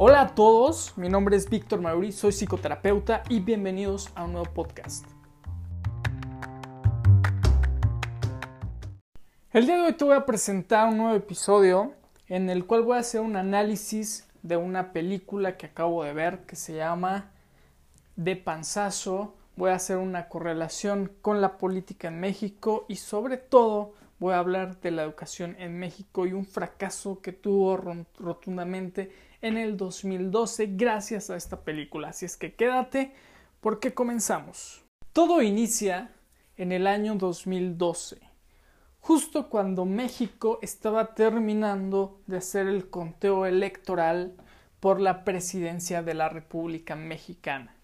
Hola a todos, mi nombre es Víctor Mauri, soy psicoterapeuta y bienvenidos a un nuevo podcast. El día de hoy te voy a presentar un nuevo episodio en el cual voy a hacer un análisis de una película que acabo de ver que se llama De Panzazo. Voy a hacer una correlación con la política en México y sobre todo voy a hablar de la educación en México y un fracaso que tuvo rotundamente en el 2012 gracias a esta película. Así es que quédate porque comenzamos. Todo inicia en el año 2012, justo cuando México estaba terminando de hacer el conteo electoral por la presidencia de la República Mexicana,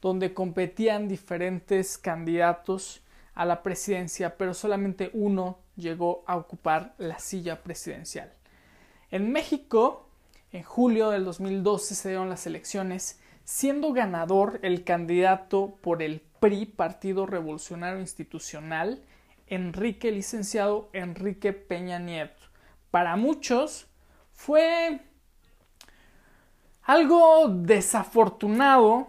donde competían diferentes candidatos a la presidencia, pero solamente uno llegó a ocupar la silla presidencial. En México, en julio del 2012 se dieron las elecciones, siendo ganador el candidato por el PRI, Partido Revolucionario Institucional, Enrique Licenciado Enrique Peña Nieto. Para muchos fue algo desafortunado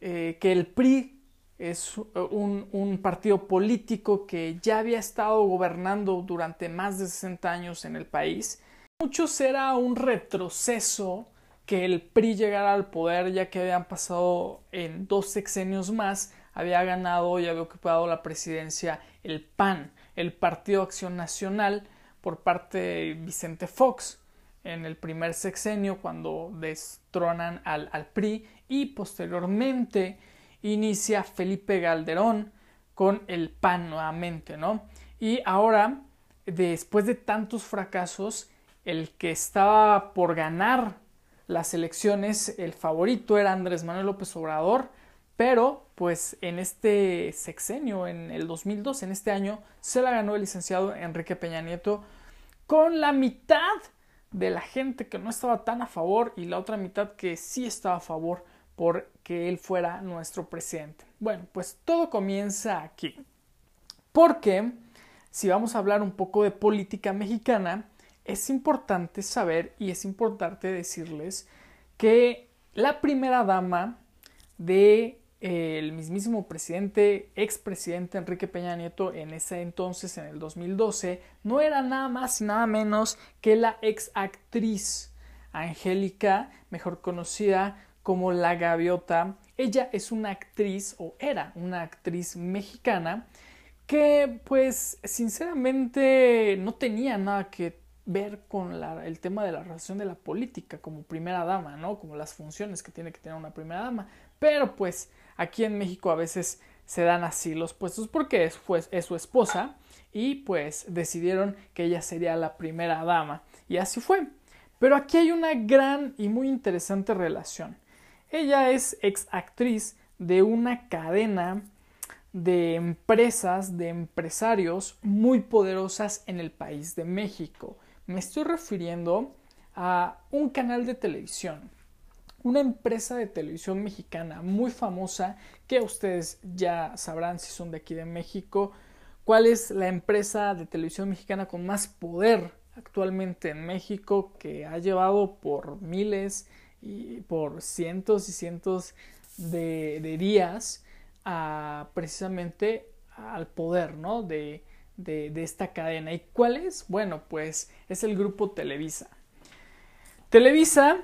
eh, que el PRI es un, un, partido político que ya había estado gobernando durante más de 60 años en el país muchos era un retroceso que el PRI llegara al poder ya que habían pasado en dos sexenios más, había ganado y había ocupado la presidencia el PAN, el Partido Acción Nacional, por parte de Vicente Fox en el primer sexenio cuando destronan al, al PRI y posteriormente inicia Felipe Galderón con el PAN nuevamente, ¿no? Y ahora, después de tantos fracasos, el que estaba por ganar las elecciones, el favorito era Andrés Manuel López Obrador, pero pues en este sexenio, en el 2002, en este año, se la ganó el licenciado Enrique Peña Nieto con la mitad de la gente que no estaba tan a favor y la otra mitad que sí estaba a favor por que él fuera nuestro presidente. Bueno, pues todo comienza aquí. Porque si vamos a hablar un poco de política mexicana, es importante saber y es importante decirles que la primera dama de eh, el mismísimo presidente, expresidente Enrique Peña Nieto en ese entonces, en el 2012, no era nada más y nada menos que la ex actriz Angélica, mejor conocida como La Gaviota. Ella es una actriz o era una actriz mexicana que pues sinceramente no tenía nada que ver con el tema de la relación de la política como primera dama, ¿no? Como las funciones que tiene que tener una primera dama. Pero pues aquí en México a veces se dan así los puestos porque es, pues, es su esposa y pues decidieron que ella sería la primera dama. Y así fue. Pero aquí hay una gran y muy interesante relación. Ella es ex actriz de una cadena de empresas, de empresarios muy poderosas en el país de México. Me estoy refiriendo a un canal de televisión, una empresa de televisión mexicana muy famosa que ustedes ya sabrán si son de aquí de México, cuál es la empresa de televisión mexicana con más poder actualmente en México que ha llevado por miles y por cientos y cientos de, días a precisamente al poder, ¿no? De, de, esta cadena. ¿Y cuál es? Bueno, pues es el grupo Televisa. Televisa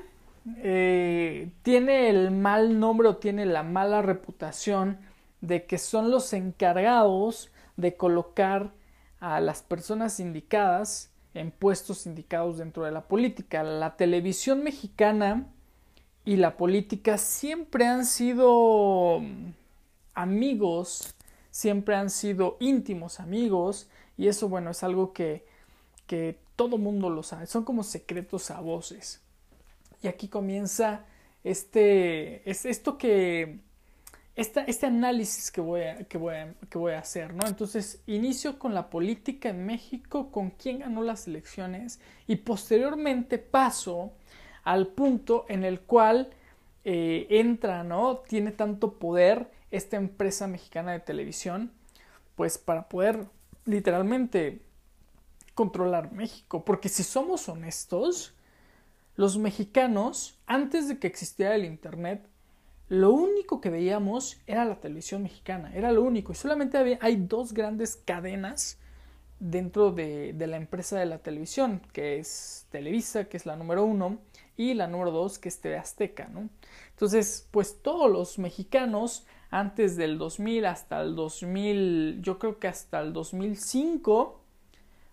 eh, tiene el mal nombre o tiene la mala reputación de que son los encargados de colocar a las personas indicadas en puestos indicados dentro de la política. La televisión mexicana y la política siempre han sido amigos siempre han sido íntimos amigos y eso bueno es algo que, que todo mundo lo sabe, son como secretos a voces. Y aquí comienza este, es esto que, este análisis que voy, a, que, voy que voy a hacer, ¿no? Entonces, inicio con la política en México, con quién ganó las elecciones y posteriormente paso al punto en el cual eh, entra, ¿no? Tiene tanto poder esta empresa mexicana de televisión, pues para poder literalmente controlar México. Porque si somos honestos, los mexicanos, antes de que existiera el Internet, lo único que veíamos era la televisión mexicana, era lo único. Y solamente había, hay dos grandes cadenas dentro de, de, la empresa de la televisión, que es Televisa, que es la número uno, y la número dos, que es TV Azteca. Entonces, pues todos los mexicanos, antes del 2000 hasta el 2000, yo creo que hasta el 2005,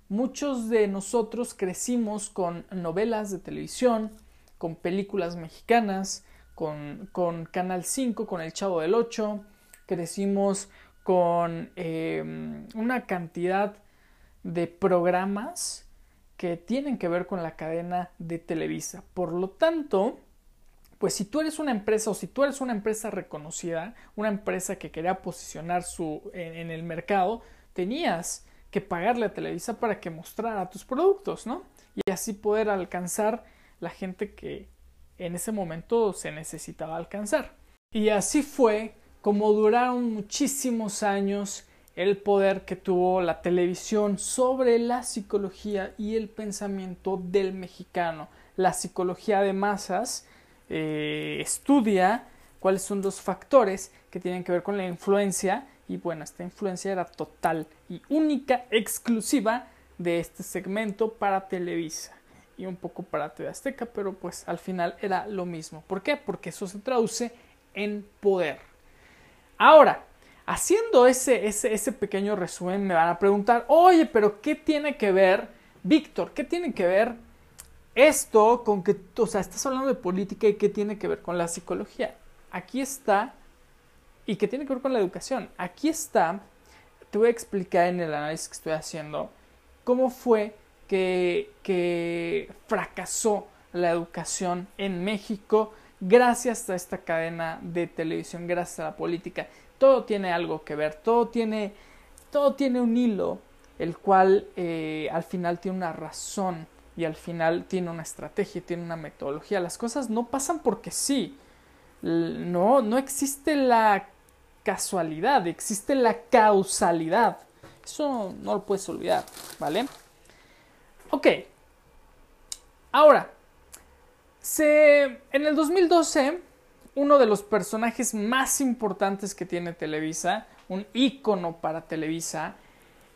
muchos de nosotros crecimos con novelas de televisión, con películas mexicanas, con, con Canal 5, con El Chavo del 8, crecimos con eh, una cantidad de programas que tienen que ver con la cadena de Televisa. Por lo tanto, pues si tú eres una empresa o si tú eres una empresa reconocida, una empresa que quería posicionar su, en, el mercado, tenías que pagarle a Televisa para que mostrara tus productos, ¿no? Y así poder alcanzar la gente que en ese momento se necesitaba alcanzar. Y así fue como duraron muchísimos años el poder que tuvo la televisión sobre la psicología y el pensamiento del mexicano. La psicología de masas eh, estudia cuáles son los factores que tienen que ver con la influencia y bueno, esta influencia era total y única, exclusiva de este segmento para Televisa y un poco para TV Azteca, pero pues al final era lo mismo. ¿Por qué? Porque eso se traduce en poder. Ahora, haciendo ese, ese, ese pequeño resumen, me van a preguntar, oye, pero ¿qué tiene que ver, Víctor, qué tiene que ver esto con que, o sea, estás hablando de política y qué tiene que ver con la psicología? Aquí está, y qué tiene que ver con la educación. Aquí está, te voy a explicar en el análisis que estoy haciendo, cómo fue que, que fracasó la educación en México gracias a esta cadena de televisión, gracias a la política todo tiene algo que ver, todo tiene, todo tiene un hilo, el cual eh, al final tiene una razón y al final tiene una estrategia, tiene una metodología. Las cosas no pasan porque sí. No, no existe la casualidad, existe la causalidad. Eso no lo puedes olvidar, ¿vale? Ok. Ahora, se, en el 2012 uno de los personajes más importantes que tiene Televisa, un ícono para Televisa,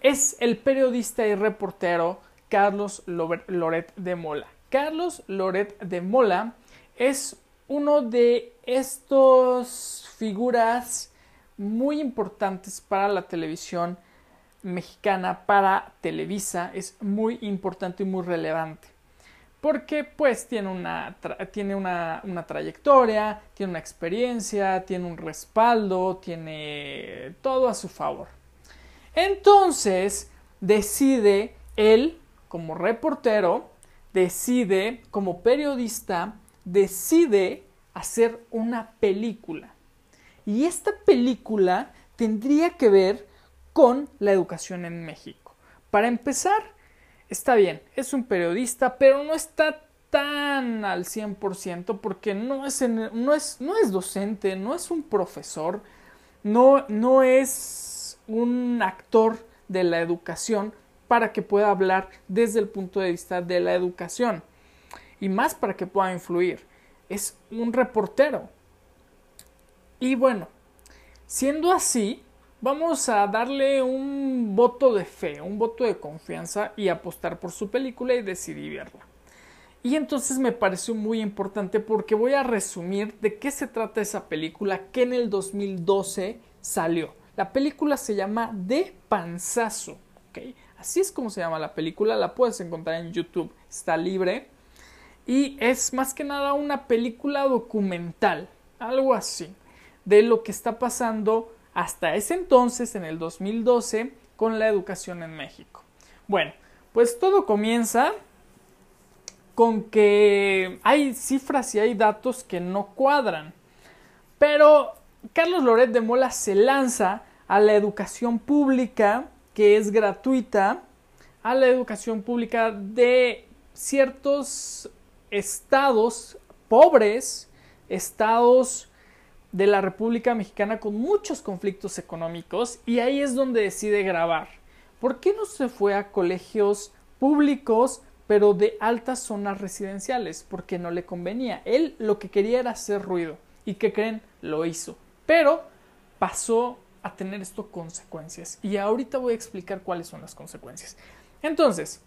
es el periodista y reportero Carlos Loret de Mola. Carlos Loret de Mola es uno de estos figuras muy importantes para la televisión mexicana, para Televisa, es muy importante y muy relevante porque pues tiene una, tiene una, trayectoria, tiene una experiencia, tiene un respaldo, tiene todo a su favor. Entonces decide él, como reportero, decide, como periodista, decide hacer una película. Y esta película tendría que ver con la educación en México. Para empezar, está bien, es un periodista, pero no está tan al 100% porque no es, no, es, no es docente, no es un profesor, no, no es un actor de la educación para que pueda hablar desde el punto de vista de la educación y más para que pueda influir. Es un reportero. Y bueno, siendo así, vamos a darle un voto de fe, un voto de confianza y apostar por su película y decidí verla. Y entonces me pareció muy importante porque voy a resumir de qué se trata esa película que en el 2012 salió. La película se llama De Panzazo. Así es como se llama la película, la puedes encontrar en YouTube, está libre. Y es más que nada una película documental, algo así, de lo que está pasando hasta ese entonces, en el 2012, con la educación en México. Bueno, pues todo comienza con que hay cifras y hay datos que no cuadran. Pero Carlos Loret de Mola se lanza a la educación pública, que es gratuita, a la educación pública de ciertos estados pobres, estados de la República Mexicana con muchos conflictos económicos y ahí es donde decide grabar. ¿Por qué no se fue a colegios públicos pero de altas zonas residenciales, porque no le convenía. Él lo que quería era hacer ruido. ¿Y que creen? Lo hizo. Pero pasó a tener esto consecuencias. Y ahorita voy a explicar cuáles son las consecuencias. Entonces,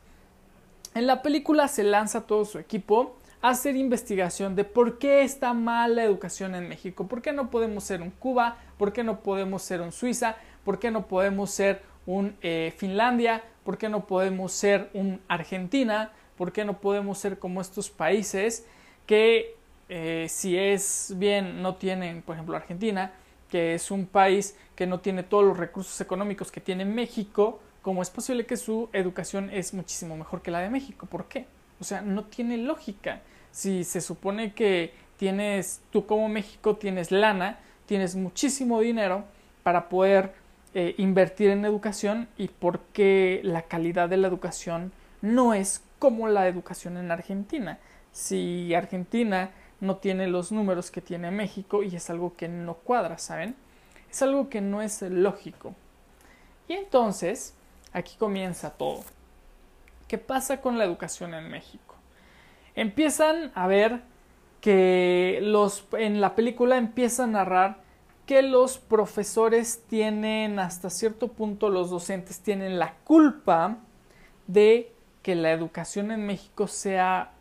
en la película se lanza todo su equipo a hacer investigación de por qué está mal la educación en México, por qué no podemos ser un Cuba, por qué no podemos ser un Suiza, por qué no podemos ser un eh, Finlandia, por qué no podemos ser un Argentina, por qué no podemos ser como estos países que eh, si es bien no tienen, por ejemplo, Argentina, que es un país que no tiene todos los recursos económicos que tiene México, ¿cómo es posible que su educación es muchísimo mejor que la de México? ¿Por qué? O sea, no tiene lógica. Si se supone que tienes, tú como México tienes lana, tienes muchísimo dinero para poder eh, invertir en educación y por qué la calidad de la educación no es como la educación en Argentina. Si Argentina no tiene los números que tiene México y es algo que no cuadra, ¿saben? Es algo que no es lógico. Y entonces, aquí comienza todo. ¿Qué pasa con la educación en México? Empiezan a ver que los en la película empieza a narrar que los profesores tienen hasta cierto punto los docentes tienen la culpa de que la educación en México sea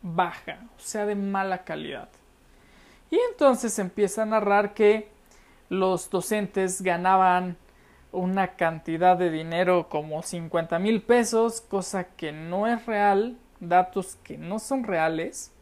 baja, o sea, de mala calidad. Y entonces empieza a narrar que los docentes ganaban una cantidad de dinero como 50 mil pesos, cosa que no es real, datos que no son reales,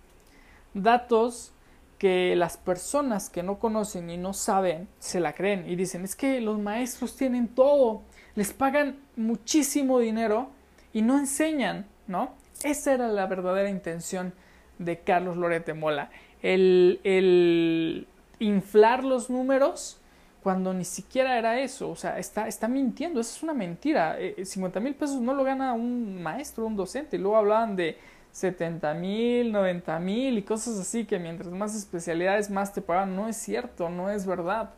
datos que las personas que no conocen y no saben se la creen y dicen es que los maestros tienen todo, les pagan muchísimo dinero y no enseñan, ¿no? Esa era la verdadera intención de Carlos Lorete Mola. El, el inflar los números cuando ni siquiera era eso. O sea, está, está mintiendo. Esa es una mentira. 50 eh, mil pesos no lo gana un maestro, un docente. Luego hablaban de 70 mil, 90 mil y cosas así que mientras más especialidades más te pagan. No es cierto, no es verdad.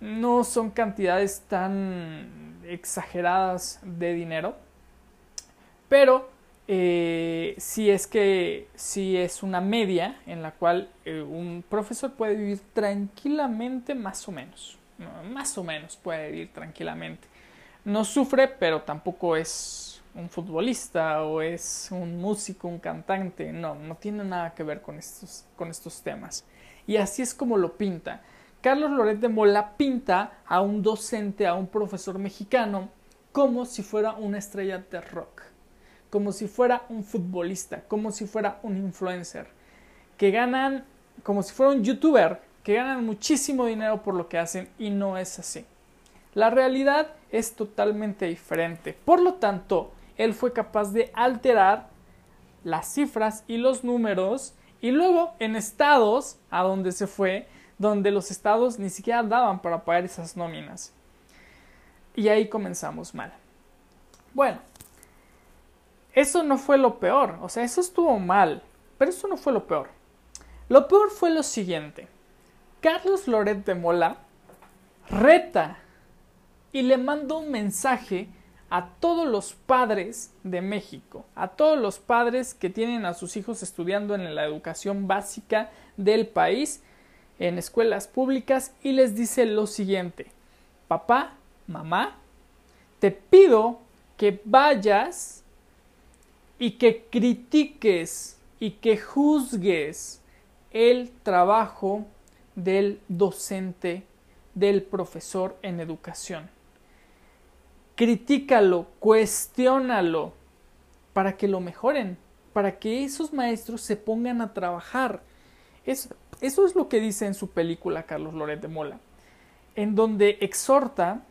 No son cantidades tan exageradas de dinero. Pero eh, si es que si es una media en la cual eh, un profesor puede vivir tranquilamente más o menos más o menos puede vivir tranquilamente. No sufre pero tampoco es un futbolista o es un músico un cantante no no tiene nada que ver con estos con estos temas. Y así es como lo pinta. Carlos Loret de Mola pinta a un docente a un profesor mexicano como si fuera una estrella de rock como si fuera un futbolista, como si fuera un influencer, que ganan, como si fuera un youtuber, que ganan muchísimo dinero por lo que hacen y no es así. La realidad es totalmente diferente. Por lo tanto, él fue capaz de alterar las cifras y los números y luego en estados a donde se fue, donde los estados ni siquiera daban para pagar esas nóminas. Y ahí comenzamos mal. Bueno, eso no fue lo peor, o sea, eso estuvo mal, pero eso no fue lo peor. Lo peor fue lo siguiente. Carlos Loret de Mola reta y le manda un mensaje a todos los padres de México, a todos los padres que tienen a sus hijos estudiando en la educación básica del país, en escuelas públicas, y les dice lo siguiente, papá, mamá, te pido que vayas y que critiques y que juzgues el trabajo del docente, del profesor en educación. Critícalo, cuestiónalo para que lo mejoren, para que esos maestros se pongan a trabajar. Eso, eso es lo que dice en su película Carlos Loret de Mola, en donde exhorta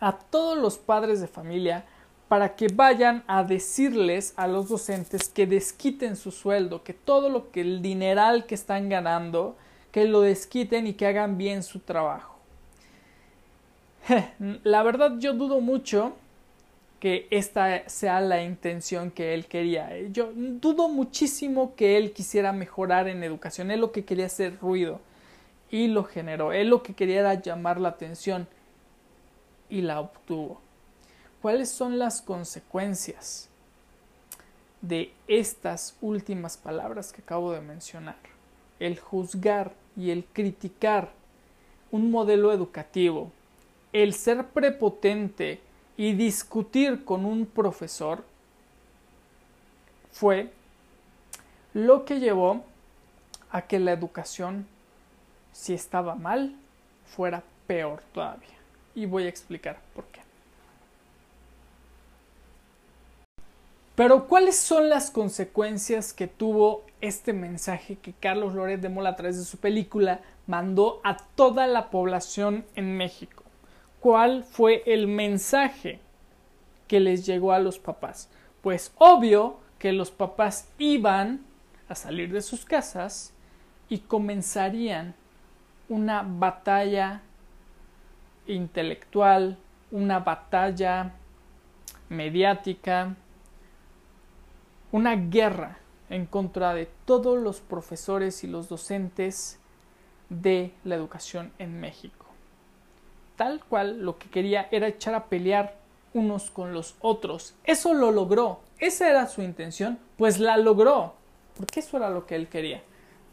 a todos los padres de familia para que vayan a decirles a los docentes que desquiten su sueldo, que todo lo que el dineral que están ganando, que lo desquiten y que hagan bien su trabajo. La verdad yo dudo mucho que esta sea la intención que él quería. Yo dudo muchísimo que él quisiera mejorar en educación. Él lo que quería hacer ruido y lo generó. Él lo que quería era llamar la atención y la obtuvo. ¿Cuáles son las consecuencias? de estas últimas palabras que acabo de mencionar. El juzgar y el criticar un modelo educativo, el ser prepotente y discutir con un profesor fue lo que llevó a que la educación, si estaba mal, fuera peor todavía. Y voy a explicar por qué. Pero ¿cuáles son las consecuencias que tuvo este mensaje que Carlos Loret de Mola a través de su película mandó a toda la población en México? ¿Cuál fue el mensaje que les llegó a los papás? Pues obvio que los papás iban a salir de sus casas y comenzarían una batalla intelectual, una batalla mediática, una guerra en contra de todos los profesores y los docentes de la educación en México. Tal cual lo que quería era echar a pelear unos con los otros. Eso lo logró. Esa era su intención, pues la logró, porque eso era lo que él quería.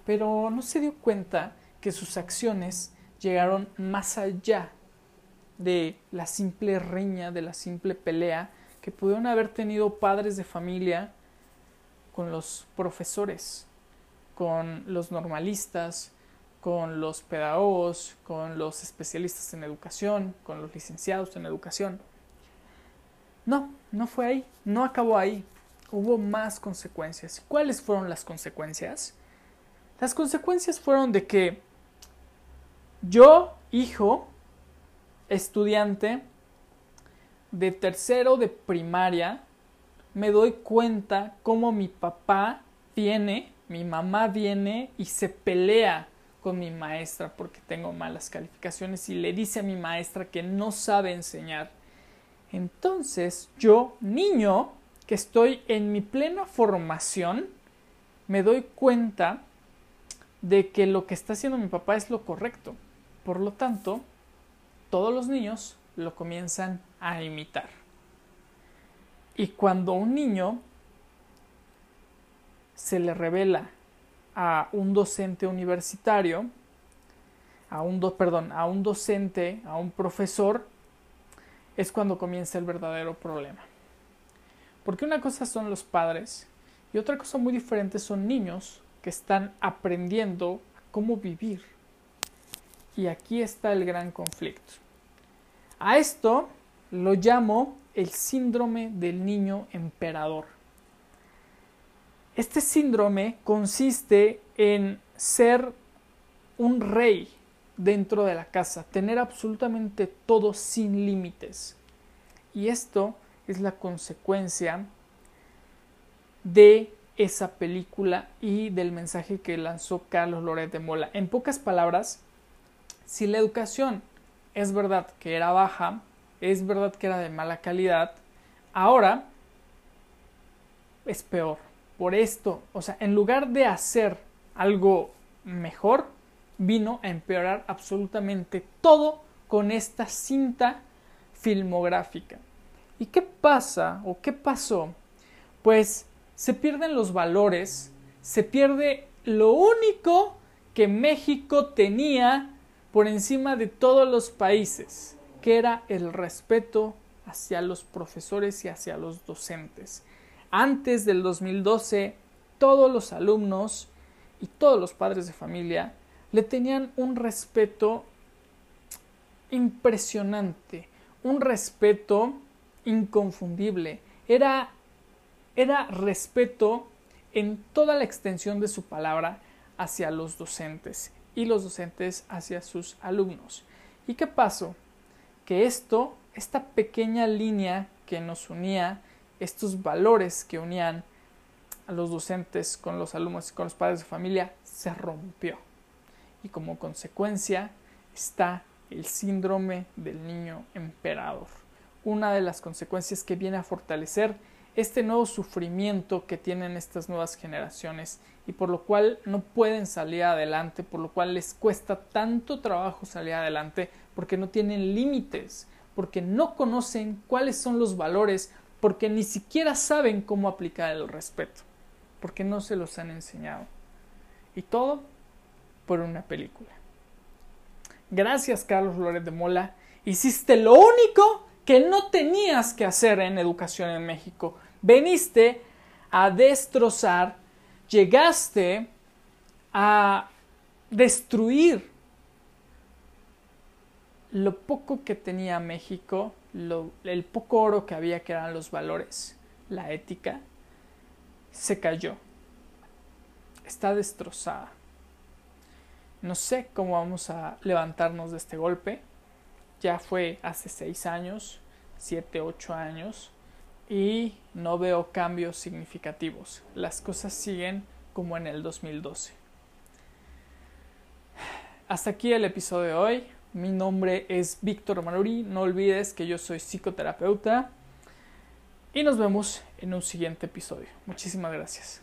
Pero no se dio cuenta que sus acciones llegaron más allá de la simple riña, de la simple pelea que pudieron haber tenido padres de familia con los profesores, con los normalistas, con los pedagogos, con los especialistas en educación, con los licenciados en educación. No, no fue ahí, no acabó ahí. Hubo más consecuencias. ¿Cuáles fueron las consecuencias? Las consecuencias fueron de que yo, hijo, estudiante de tercero de primaria, me doy cuenta cómo mi papá viene, mi mamá viene y se pelea con mi maestra porque tengo malas calificaciones y le dice a mi maestra que no sabe enseñar. Entonces yo, niño, que estoy en mi plena formación, me doy cuenta de que lo que está haciendo mi papá es lo correcto. Por lo tanto, todos los niños lo comienzan a imitar. Y cuando un niño se le revela a un docente universitario, a un, perdón, a un docente, a un profesor, es cuando comienza el verdadero problema. Porque una cosa son los padres y otra cosa muy diferente son niños que están aprendiendo cómo vivir. Y aquí está el gran conflicto. A esto lo llamo el síndrome del niño emperador. Este síndrome consiste en ser un rey dentro de la casa, tener absolutamente todo sin límites. Y esto es la consecuencia de esa película y del mensaje que lanzó Carlos Loret de Mola. En pocas palabras, si la educación es verdad que era baja, es verdad que era de mala calidad, ahora es peor. Por esto, o sea, en lugar de hacer algo mejor, vino a empeorar absolutamente todo con esta cinta filmográfica. ¿Y qué pasa o qué pasó? Pues se pierden los valores, se pierde lo único que México tenía por encima de todos los países, que era el respeto hacia los profesores y hacia los docentes. Antes del 2012, todos los alumnos y todos los padres de familia le tenían un respeto impresionante, un respeto inconfundible. Era, era respeto en toda la extensión de su palabra hacia los docentes y los docentes hacia sus alumnos. ¿Y qué pasó? Que esto, esta pequeña línea que nos unía, estos valores que unían a los docentes con los alumnos y con los padres de familia, se rompió. Y como consecuencia está el síndrome del niño emperador. Una de las consecuencias que viene a fortalecer este nuevo sufrimiento que tienen estas nuevas generaciones y por lo cual no pueden salir adelante, por lo cual les cuesta tanto trabajo salir adelante porque no tienen límites, porque no conocen cuáles son los valores porque ni siquiera saben cómo aplicar el respeto, porque no se los han enseñado. Y todo por una película. Gracias Carlos Loret de Mola, hiciste lo único que no tenías que hacer en educación en México. Veniste a destrozar, llegaste a destruir lo poco que tenía México, el poco oro que había que eran los valores, la ética, se cayó. Está destrozada. No sé cómo vamos a levantarnos de este golpe. Ya fue hace seis años, siete, ocho años, y no veo cambios significativos. Las cosas siguen como en el 2012. Hasta aquí el episodio de hoy. Mi nombre es Víctor Manuri. No olvides que yo soy psicoterapeuta. Y nos vemos en un siguiente episodio. Muchísimas gracias.